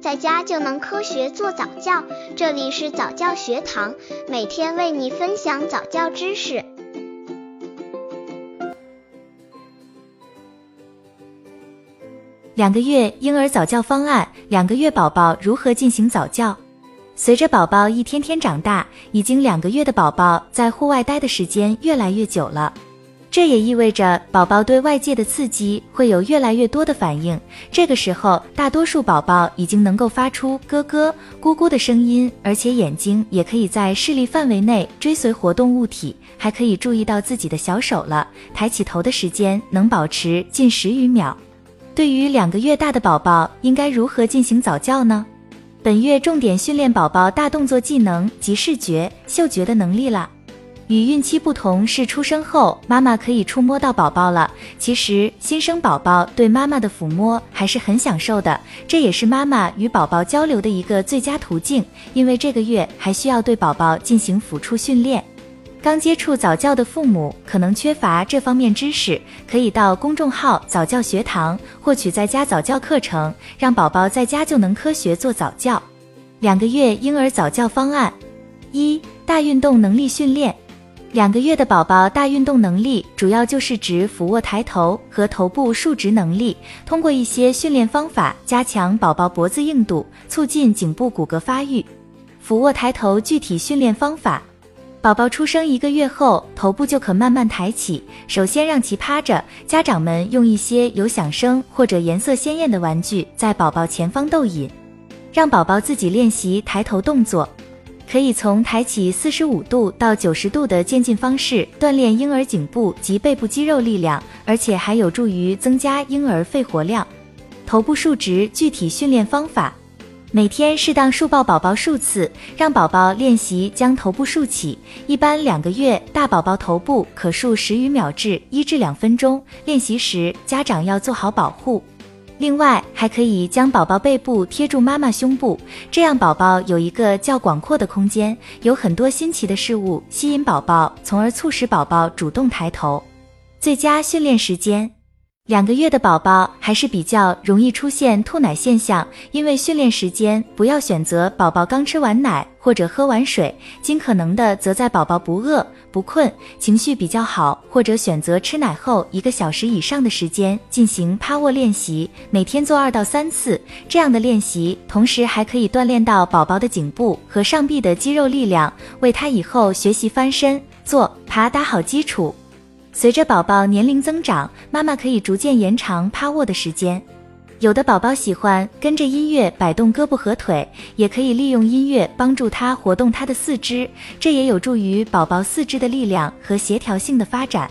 在家就能科学做早教。这里是早教学堂，每天为你分享早教知识。两个月婴儿早教方案，两个月宝宝如何进行早教？随着宝宝一天天长大，已经两个月的宝宝在户外待的时间越来越久了。这也意味着宝宝对外界的刺激会有越来越多的反应。这个时候，大多数宝宝已经能够发出咯咯、咕咕的声音，而且眼睛也可以在视力范围内追随活动物体，还可以注意到自己的小手了。抬起头的时间能保持近十余秒。对于两个月大的宝宝，应该如何进行早教呢？本月重点训练宝宝大动作技能及视觉、嗅觉的能力了。与孕期不同，是出生后妈妈可以触摸到宝宝了。其实新生宝宝对妈妈的抚摸还是很享受的，这也是妈妈与宝宝交流的一个最佳途径。因为这个月还需要对宝宝进行抚触训练。刚接触早教的父母可能缺乏这方面知识，可以到公众号早教学堂获取在家早教课程，让宝宝在家就能科学做早教。两个月婴儿早教方案：一、大运动能力训练。两个月的宝宝大运动能力主要就是指俯卧抬头和头部竖直能力，通过一些训练方法加强宝宝脖子硬度，促进颈部骨骼发育。俯卧抬头具体训练方法：宝宝出生一个月后，头部就可慢慢抬起，首先让其趴着，家长们用一些有响声或者颜色鲜艳的玩具在宝宝前方逗引，让宝宝自己练习抬头动作。可以从抬起四十五度到九十度的渐进方式锻炼婴儿颈部及背部肌肉力量，而且还有助于增加婴儿肺活量。头部竖直具体训练方法：每天适当竖抱宝宝数次，让宝宝练习将头部竖起。一般两个月大宝宝头部可竖十余秒至一至两分钟。练习时家长要做好保护。另外，还可以将宝宝背部贴住妈妈胸部，这样宝宝有一个较广阔的空间，有很多新奇的事物吸引宝宝，从而促使宝宝主动抬头。最佳训练时间。两个月的宝宝还是比较容易出现吐奶现象，因为训练时间不要选择宝宝刚吃完奶或者喝完水，尽可能的则在宝宝不饿、不困、情绪比较好，或者选择吃奶后一个小时以上的时间进行趴卧练习，每天做二到三次这样的练习，同时还可以锻炼到宝宝的颈部和上臂的肌肉力量，为他以后学习翻身、坐、爬打好基础。随着宝宝年龄增长，妈妈可以逐渐延长趴卧的时间。有的宝宝喜欢跟着音乐摆动胳膊和腿，也可以利用音乐帮助他活动他的四肢，这也有助于宝宝四肢的力量和协调性的发展。